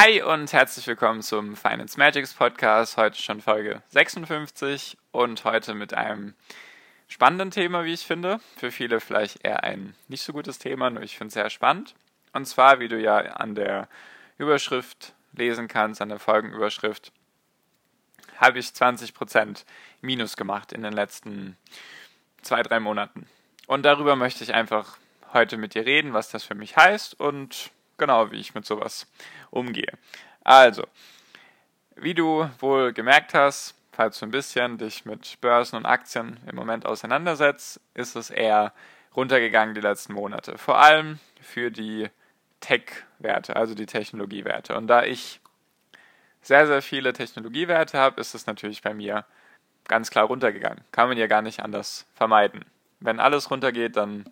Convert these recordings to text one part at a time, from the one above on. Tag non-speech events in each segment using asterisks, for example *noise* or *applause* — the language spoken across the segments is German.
Hi und herzlich willkommen zum Finance Magics Podcast. Heute schon Folge 56 und heute mit einem spannenden Thema, wie ich finde. Für viele vielleicht eher ein nicht so gutes Thema, nur ich finde es sehr spannend. Und zwar, wie du ja an der Überschrift lesen kannst, an der Folgenüberschrift, habe ich 20% Minus gemacht in den letzten zwei, drei Monaten. Und darüber möchte ich einfach heute mit dir reden, was das für mich heißt und genau, wie ich mit sowas umgehe. Also, wie du wohl gemerkt hast, falls du ein bisschen dich mit Börsen und Aktien im Moment auseinandersetzt, ist es eher runtergegangen die letzten Monate. Vor allem für die Tech-Werte, also die Technologiewerte. Und da ich sehr, sehr viele Technologiewerte habe, ist es natürlich bei mir ganz klar runtergegangen. Kann man ja gar nicht anders vermeiden. Wenn alles runtergeht, dann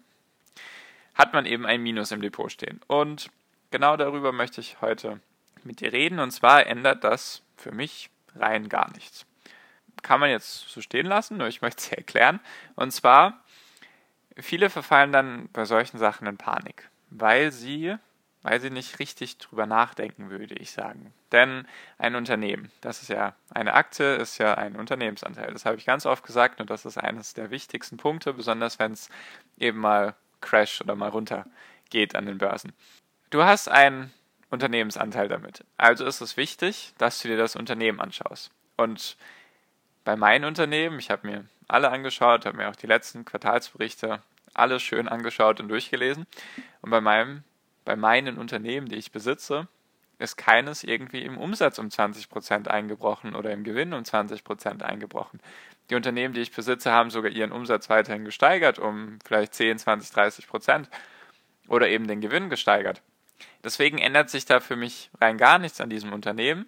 hat man eben ein Minus im Depot stehen. Und genau darüber möchte ich heute mit dir reden. Und zwar ändert das für mich rein gar nichts. Kann man jetzt so stehen lassen, nur ich möchte es *laughs* erklären. Und zwar, viele verfallen dann bei solchen Sachen in Panik, weil sie, weil sie nicht richtig drüber nachdenken, würde ich sagen. Denn ein Unternehmen, das ist ja eine Aktie, ist ja ein Unternehmensanteil. Das habe ich ganz oft gesagt und das ist eines der wichtigsten Punkte, besonders wenn es eben mal crash oder mal runter geht an den Börsen. Du hast einen Unternehmensanteil damit. Also ist es wichtig, dass du dir das Unternehmen anschaust. Und bei meinen Unternehmen, ich habe mir alle angeschaut, habe mir auch die letzten Quartalsberichte alle schön angeschaut und durchgelesen. Und bei meinem, bei meinen Unternehmen, die ich besitze, ist keines irgendwie im Umsatz um 20% eingebrochen oder im Gewinn um 20% eingebrochen. Die Unternehmen, die ich besitze, haben sogar ihren Umsatz weiterhin gesteigert um vielleicht 10, 20, 30% oder eben den Gewinn gesteigert. Deswegen ändert sich da für mich rein gar nichts an diesem Unternehmen,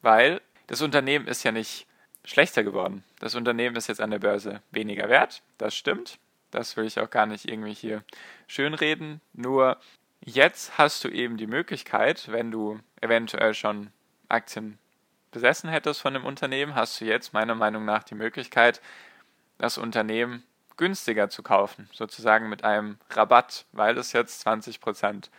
weil das Unternehmen ist ja nicht schlechter geworden. Das Unternehmen ist jetzt an der Börse weniger wert, das stimmt. Das will ich auch gar nicht irgendwie hier schönreden. Nur jetzt hast du eben die Möglichkeit, wenn du eventuell schon Aktien besessen hättest von dem Unternehmen, hast du jetzt meiner Meinung nach die Möglichkeit, das Unternehmen günstiger zu kaufen, sozusagen mit einem Rabatt, weil es jetzt 20 Prozent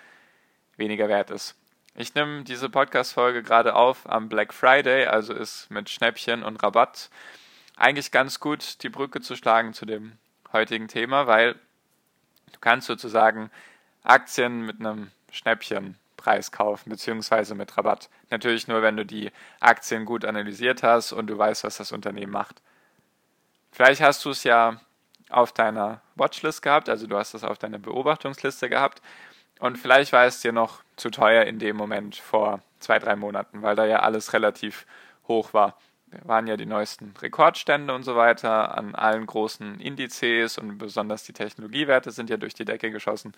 weniger wert ist. Ich nehme diese Podcast-Folge gerade auf am Black Friday, also ist mit Schnäppchen und Rabatt eigentlich ganz gut die Brücke zu schlagen zu dem heutigen Thema, weil du kannst sozusagen Aktien mit einem Schnäppchenpreis kaufen, beziehungsweise mit Rabatt. Natürlich nur, wenn du die Aktien gut analysiert hast und du weißt, was das Unternehmen macht. Vielleicht hast du es ja auf deiner Watchlist gehabt, also du hast es auf deiner Beobachtungsliste gehabt und vielleicht war es dir noch zu teuer in dem Moment vor zwei, drei Monaten, weil da ja alles relativ hoch war. Da waren ja die neuesten Rekordstände und so weiter an allen großen Indizes und besonders die Technologiewerte sind ja durch die Decke geschossen.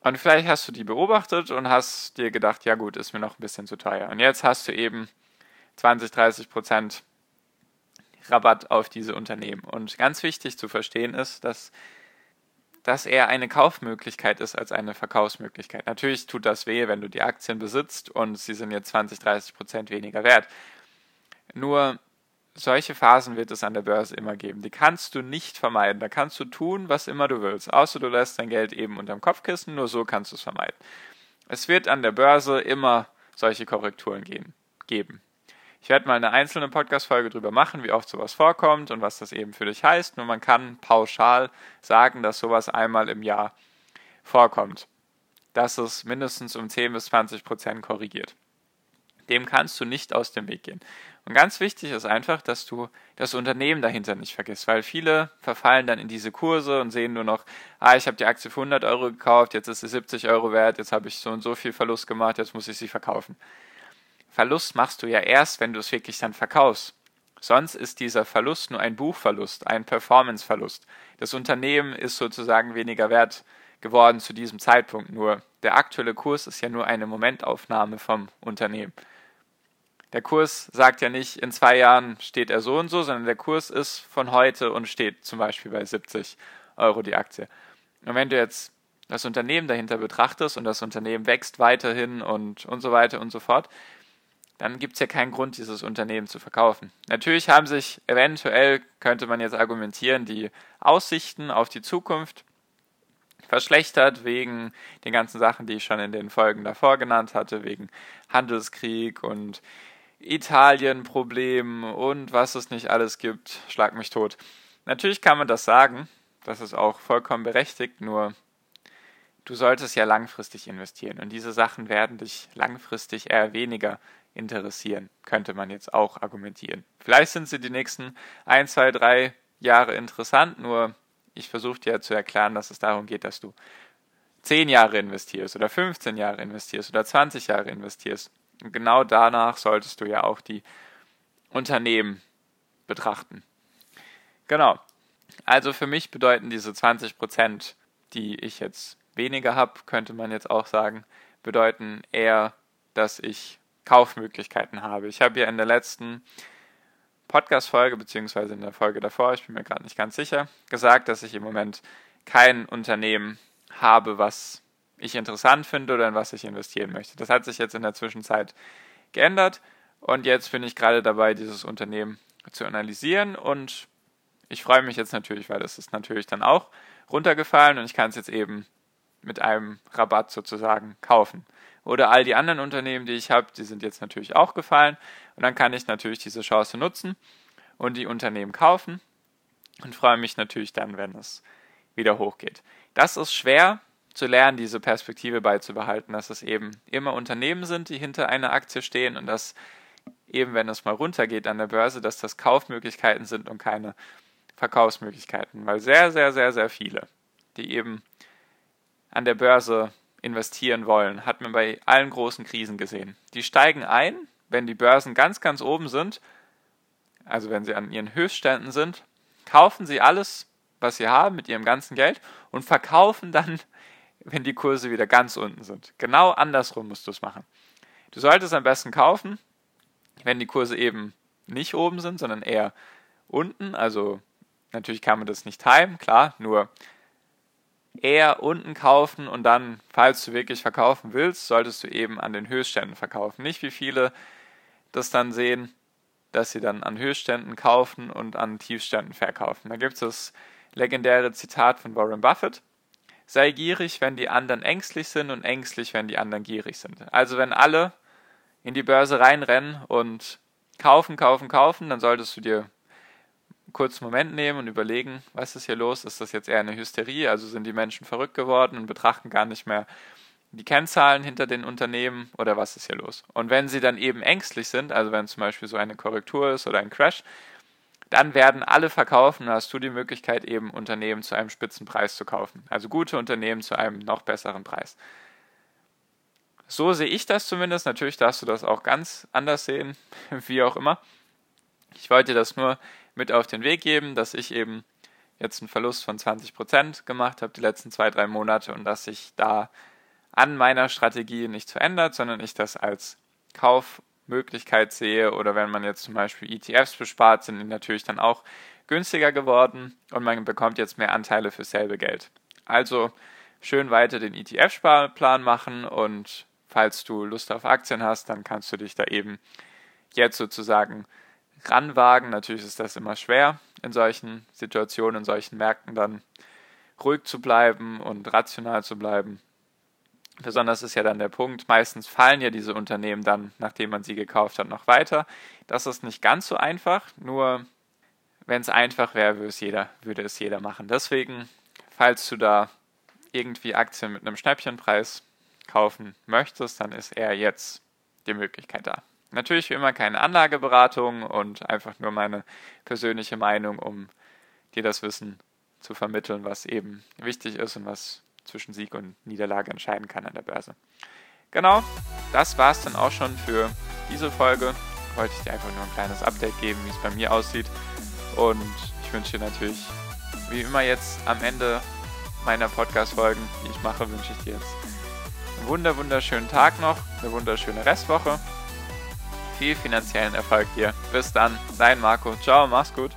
Und vielleicht hast du die beobachtet und hast dir gedacht, ja gut, ist mir noch ein bisschen zu teuer. Und jetzt hast du eben 20, 30 Prozent Rabatt auf diese Unternehmen. Und ganz wichtig zu verstehen ist, dass dass er eine Kaufmöglichkeit ist als eine Verkaufsmöglichkeit. Natürlich tut das weh, wenn du die Aktien besitzt und sie sind jetzt 20, 30 Prozent weniger wert. Nur solche Phasen wird es an der Börse immer geben. Die kannst du nicht vermeiden. Da kannst du tun, was immer du willst. Außer du lässt dein Geld eben unterm Kopfkissen. Nur so kannst du es vermeiden. Es wird an der Börse immer solche Korrekturen gehen, geben. Ich werde mal eine einzelne Podcast-Folge drüber machen, wie oft sowas vorkommt und was das eben für dich heißt. Nur man kann pauschal sagen, dass sowas einmal im Jahr vorkommt. Dass es mindestens um 10 bis 20 Prozent korrigiert. Dem kannst du nicht aus dem Weg gehen. Und ganz wichtig ist einfach, dass du das Unternehmen dahinter nicht vergisst, weil viele verfallen dann in diese Kurse und sehen nur noch, ah, ich habe die Aktie für 100 Euro gekauft, jetzt ist sie 70 Euro wert, jetzt habe ich so und so viel Verlust gemacht, jetzt muss ich sie verkaufen. Verlust machst du ja erst, wenn du es wirklich dann verkaufst. Sonst ist dieser Verlust nur ein Buchverlust, ein Performanceverlust. Das Unternehmen ist sozusagen weniger wert geworden zu diesem Zeitpunkt, nur der aktuelle Kurs ist ja nur eine Momentaufnahme vom Unternehmen. Der Kurs sagt ja nicht, in zwei Jahren steht er so und so, sondern der Kurs ist von heute und steht zum Beispiel bei 70 Euro die Aktie. Und wenn du jetzt das Unternehmen dahinter betrachtest und das Unternehmen wächst weiterhin und, und so weiter und so fort, dann gibt es ja keinen Grund, dieses Unternehmen zu verkaufen. Natürlich haben sich eventuell, könnte man jetzt argumentieren, die Aussichten auf die Zukunft verschlechtert wegen den ganzen Sachen, die ich schon in den Folgen davor genannt hatte, wegen Handelskrieg und Italien-Problemen und was es nicht alles gibt. Schlag mich tot. Natürlich kann man das sagen, das ist auch vollkommen berechtigt, nur du solltest ja langfristig investieren und diese Sachen werden dich langfristig eher weniger interessieren, könnte man jetzt auch argumentieren. Vielleicht sind sie die nächsten ein, zwei, drei Jahre interessant, nur ich versuche dir zu erklären, dass es darum geht, dass du 10 Jahre investierst oder 15 Jahre investierst oder 20 Jahre investierst. Und genau danach solltest du ja auch die Unternehmen betrachten. Genau. Also für mich bedeuten diese 20 Prozent, die ich jetzt weniger habe, könnte man jetzt auch sagen, bedeuten eher, dass ich Kaufmöglichkeiten habe. Ich habe ja in der letzten Podcast-Folge, beziehungsweise in der Folge davor, ich bin mir gerade nicht ganz sicher, gesagt, dass ich im Moment kein Unternehmen habe, was ich interessant finde oder in was ich investieren möchte. Das hat sich jetzt in der Zwischenzeit geändert und jetzt bin ich gerade dabei, dieses Unternehmen zu analysieren und ich freue mich jetzt natürlich, weil es ist natürlich dann auch runtergefallen und ich kann es jetzt eben mit einem Rabatt sozusagen kaufen. Oder all die anderen Unternehmen, die ich habe, die sind jetzt natürlich auch gefallen. Und dann kann ich natürlich diese Chance nutzen und die Unternehmen kaufen und freue mich natürlich dann, wenn es wieder hochgeht. Das ist schwer zu lernen, diese Perspektive beizubehalten, dass es eben immer Unternehmen sind, die hinter einer Aktie stehen und dass eben, wenn es mal runtergeht an der Börse, dass das Kaufmöglichkeiten sind und keine Verkaufsmöglichkeiten, weil sehr, sehr, sehr, sehr viele, die eben an der Börse investieren wollen, hat man bei allen großen Krisen gesehen. Die steigen ein, wenn die Börsen ganz, ganz oben sind, also wenn sie an ihren Höchstständen sind, kaufen sie alles, was sie haben mit ihrem ganzen Geld und verkaufen dann, *laughs* wenn die Kurse wieder ganz unten sind. Genau andersrum musst du es machen. Du solltest am besten kaufen, wenn die Kurse eben nicht oben sind, sondern eher unten. Also natürlich kann man das nicht timen, klar, nur eher unten kaufen und dann, falls du wirklich verkaufen willst, solltest du eben an den Höchstständen verkaufen. Nicht wie viele das dann sehen, dass sie dann an Höchstständen kaufen und an Tiefständen verkaufen. Da gibt es das legendäre Zitat von Warren Buffett. Sei gierig, wenn die anderen ängstlich sind und ängstlich, wenn die anderen gierig sind. Also wenn alle in die Börse reinrennen und kaufen, kaufen, kaufen, dann solltest du dir kurzen Moment nehmen und überlegen, was ist hier los? Ist das jetzt eher eine Hysterie? Also sind die Menschen verrückt geworden und betrachten gar nicht mehr die Kennzahlen hinter den Unternehmen oder was ist hier los? Und wenn sie dann eben ängstlich sind, also wenn zum Beispiel so eine Korrektur ist oder ein Crash, dann werden alle verkaufen und hast du die Möglichkeit, eben Unternehmen zu einem Spitzenpreis zu kaufen. Also gute Unternehmen zu einem noch besseren Preis. So sehe ich das zumindest. Natürlich darfst du das auch ganz anders sehen, *laughs* wie auch immer. Ich wollte das nur mit auf den Weg geben, dass ich eben jetzt einen Verlust von 20% gemacht habe die letzten zwei, drei Monate und dass sich da an meiner Strategie nichts verändert, sondern ich das als Kaufmöglichkeit sehe oder wenn man jetzt zum Beispiel ETFs bespart, sind die natürlich dann auch günstiger geworden und man bekommt jetzt mehr Anteile für selbe Geld. Also schön weiter den ETF-Sparplan machen und falls du Lust auf Aktien hast, dann kannst du dich da eben jetzt sozusagen ranwagen. Natürlich ist das immer schwer, in solchen Situationen, in solchen Märkten dann ruhig zu bleiben und rational zu bleiben. Besonders ist ja dann der Punkt, meistens fallen ja diese Unternehmen dann, nachdem man sie gekauft hat, noch weiter. Das ist nicht ganz so einfach, nur wenn es einfach wäre, würde es jeder, würde es jeder machen. Deswegen, falls du da irgendwie Aktien mit einem Schnäppchenpreis kaufen möchtest, dann ist eher jetzt die Möglichkeit da. Natürlich wie immer keine Anlageberatung und einfach nur meine persönliche Meinung, um dir das Wissen zu vermitteln, was eben wichtig ist und was zwischen Sieg und Niederlage entscheiden kann an der Börse. Genau, das war es dann auch schon für diese Folge. Wollte ich dir einfach nur ein kleines Update geben, wie es bei mir aussieht. Und ich wünsche dir natürlich, wie immer jetzt am Ende meiner Podcast-Folgen, die ich mache, wünsche ich dir jetzt wunder wunderschönen Tag noch, eine wunderschöne Restwoche. Viel finanziellen Erfolg dir. Bis dann, dein Marco. Ciao, mach's gut.